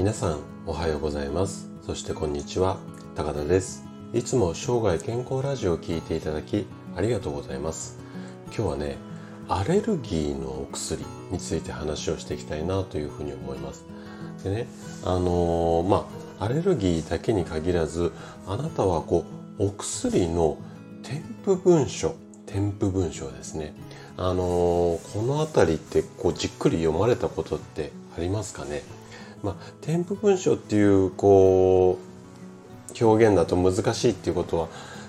皆さんおはようございます。そしてこんにちは。高田です。いつも生涯健康ラジオを聴いていただきありがとうございます。今日はねアレルギーのお薬について話をしていきたいなというふうに思います。でねあのー、まあアレルギーだけに限らずあなたはこうお薬の添付文書添付文書ですね。あのー、この辺りってこうじっくり読まれたことってありますかね？まあ、添付文書っていうこう表現だと難しいっていうことは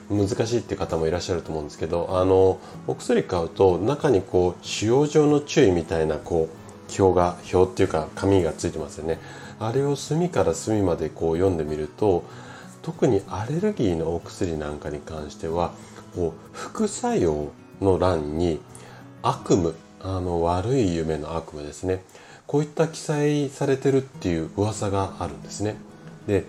難しいっていう方もいらっしゃると思うんですけどあのお薬買うと中にこう使用上の注意みたいなこう表が表っていうか紙がついてますよね。あれを隅から隅までこう読んでみると特にアレルギーのお薬なんかに関してはこう副作用の欄に悪夢あの悪い夢の悪夢ですね。こういった記載されてるっていう噂があるんですね。で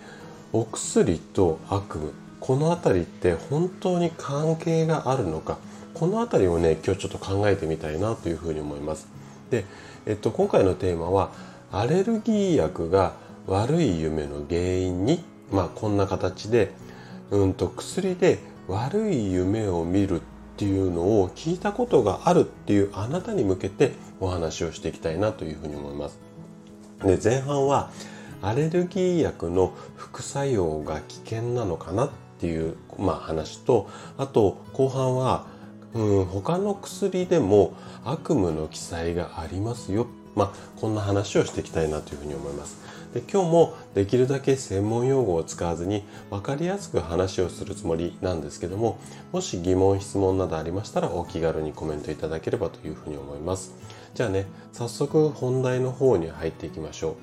お薬と悪夢この辺りって本当に関係があるのかこの辺りをね今日ちょっと考えてみたいなというふうに思います。で、えっと、今回のテーマはアレルギー薬が悪い夢の原因に、まあ、こんな形で、うんと薬で悪い夢を見るっていうのを聞いたことがあるっていうあなたに向けてお話をしていきたいなというふうに思います。で前半はアレルギー薬の副作用が危険なのかなっていう、まあ、話とあと後半は、うん、他の薬でも悪夢の記載がありますよ、まあ、こんな話をしていきたいなというふうに思います。で今日もできるだけ専門用語を使わずに分かりやすく話をするつもりなんですけどももし疑問質問などありましたらお気軽にコメントいただければというふうに思いますじゃあね早速本題の方に入っていきましょ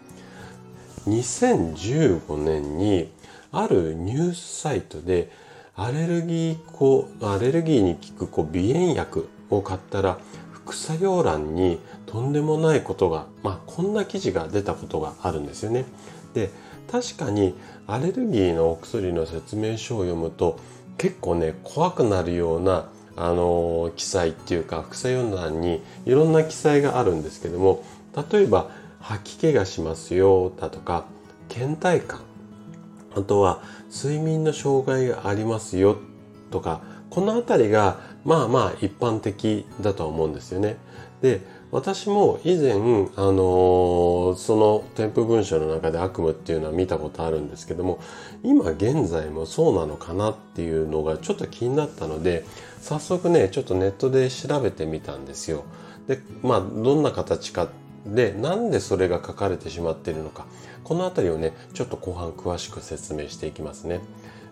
う2015年にあるニュースサイトでアレルギーアレルギーに効く鼻炎薬を買ったら副作用欄にとんでもないことが、まあ、こんな記事が出たことがあるんですよね。で確かにアレルギーのお薬の説明書を読むと結構ね怖くなるようなあの記載っていうか副作用欄にいろんな記載があるんですけども例えば吐き気がしますよだとか倦怠感あとは睡眠の障害がありますよとかこの辺りがまあまあ一般的だと思うんですよね。で私も以前、あのー、その添付文書の中で悪夢っていうのは見たことあるんですけども今現在もそうなのかなっていうのがちょっと気になったので早速ねちょっとネットで調べてみたんですよ。でまあどんな形かでなんでそれが書かれてしまっているのかこの辺りをねちょっと後半詳しく説明していきますね。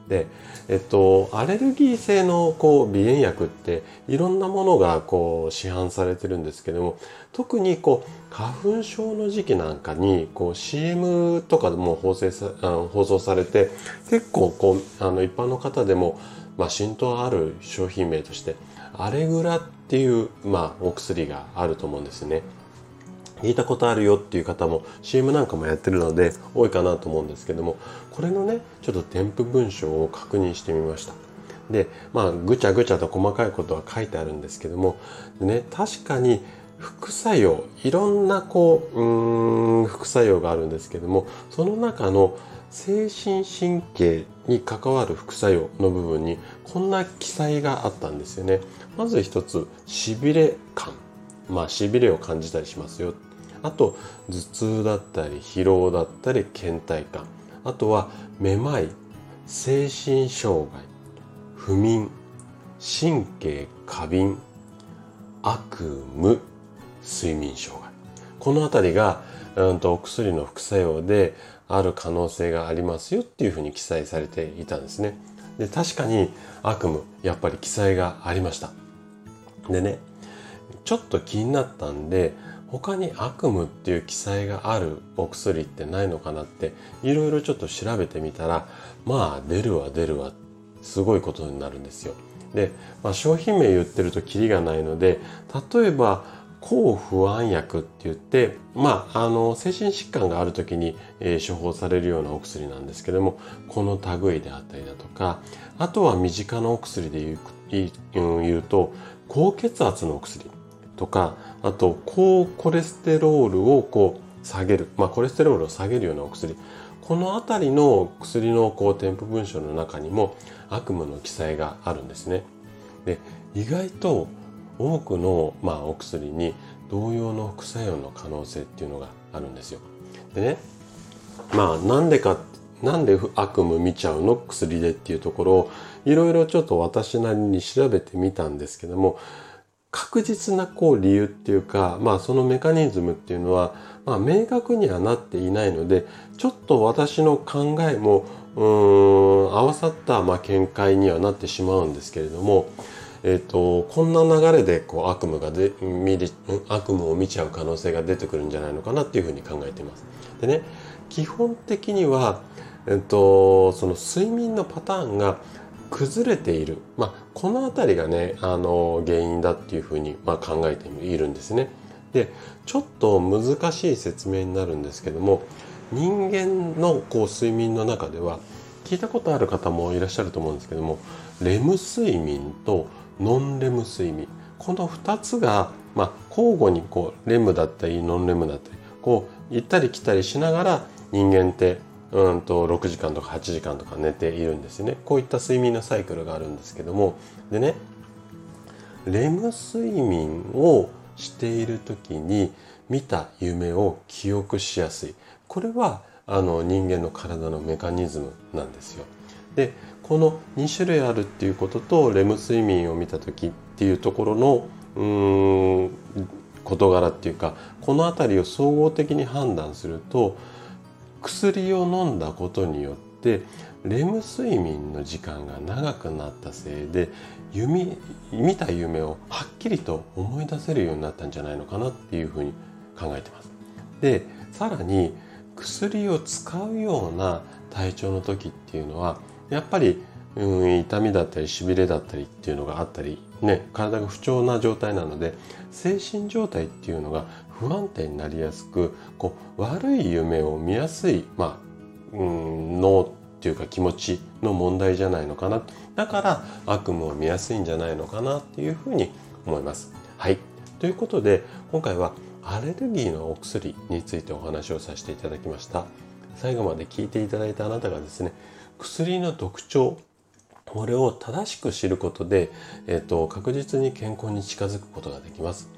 で、えっと、アレルギー性のこう鼻炎薬っていろんなものがこう市販されてるんですけども特にこう花粉症の時期なんかにこう CM とかでも放送さあの放送されて結構こうあの一般の方でも、まあ、浸透ある商品名としてアレグラっていう、まあ、お薬があると思うんですね。聞いたことあるよっていう方も CM なんかもやってるので多いかなと思うんですけどもこれのねちょっと添付文章を確認してみました。でまあぐちゃぐちゃと細かいことは書いてあるんですけどもね確かに副作用いろんなこううん副作用があるんですけどもその中の精神神経に関わる副作用の部分にこんな記載があったんですよね。まず一つしびれ感。まあしびれを感じたりしますよ。あと頭痛だったり疲労だったり倦怠感。あとはめまい精神障害不眠神経過敏悪夢睡眠障害。この辺りが、うんと、お薬の副作用である可能性がありますよっていうふうに記載されていたんですね。で確かに悪夢やっぱり記載がありました。でねちょっと気になったんで他に悪夢っていう記載があるお薬ってないのかなっていろいろちょっと調べてみたらまあ出るわ出るわすごいことになるんですよ。で、まあ、商品名言ってるとキリがないので例えば抗不安薬って言って、まあ、あの精神疾患がある時に、えー、処方されるようなお薬なんですけどもこの類であったりだとかあとは身近なお薬で言う言うと高血圧のお薬とかあと高コレステロールをこう下げる、まあ、コレステロールを下げるようなお薬この辺りの薬のこう添付文書の中にも悪夢の記載があるんですね。で意外と多くの、まあ、お薬に同様の副作用の可能性っていうのがあるんですよ。でねまあなんでかなんで悪夢見ちゃうの？薬でっていうところをいろいろちょっと私なりに調べてみたんですけども確実なこう理由っていうか、まあそのメカニズムっていうのは、まあ明確にはなっていないので、ちょっと私の考えも、うん、合わさったまあ見解にはなってしまうんですけれども、えっ、ー、と、こんな流れでこう悪夢がで、見り、悪夢を見ちゃう可能性が出てくるんじゃないのかなっていうふうに考えています。でね、基本的には、えっ、ー、と、その睡眠のパターンが崩れている、まあ、この辺りがねあの原因だっていうふうに、まあ、考えているんですね。でちょっと難しい説明になるんですけども人間のこう睡眠の中では聞いたことある方もいらっしゃると思うんですけどもレム睡眠とノンレム睡眠この2つが、まあ、交互にこうレムだったりノンレムだったりこう行ったり来たりしながら人間ってうんと6時間とか8時間とか寝ているんですよね。こういった睡眠のサイクルがあるんですけども。でねレム睡眠をしている時に見た夢を記憶しやすい。これはあの人間の体のメカニズムなんですよ。でこの2種類あるっていうこととレム睡眠を見た時っていうところのうーん事柄っていうかこの辺りを総合的に判断すると薬を飲んだことによってレム睡眠の時間が長くなったせいで夢見た夢をはっきりと思い出せるようになったんじゃないのかなっていうふうに考えてます。でさらに薬を使うような体調の時っていうのはやっぱり、うん、痛みだったりしびれだったりっていうのがあったりね体が不調な状態なので精神状態っていうのが不安定になりやすくこう悪い夢を見やすい、まあ、うん脳っていうか気持ちの問題じゃないのかなだから悪夢を見やすいんじゃないのかなっていうふうに思います。はいということで今回はアレルギーのお薬についてお話をさせていただきました。最後まで聞いていただいたあなたがですね薬の特徴これを正しく知ることで、えっ、と、確実に健康に近づくことができます。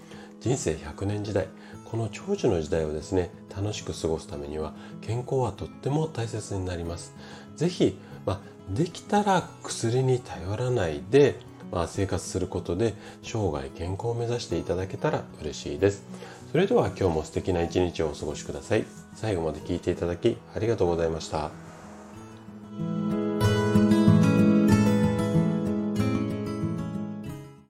人生100年時代、この長寿の時代をですね、楽しく過ごすためには健康はとっても大切になります。ぜひ、まあ、できたら薬に頼らないで、まあ、生活することで生涯健康を目指していただけたら嬉しいです。それでは今日も素敵な一日をお過ごしください。最後まで聞いていただきありがとうございました。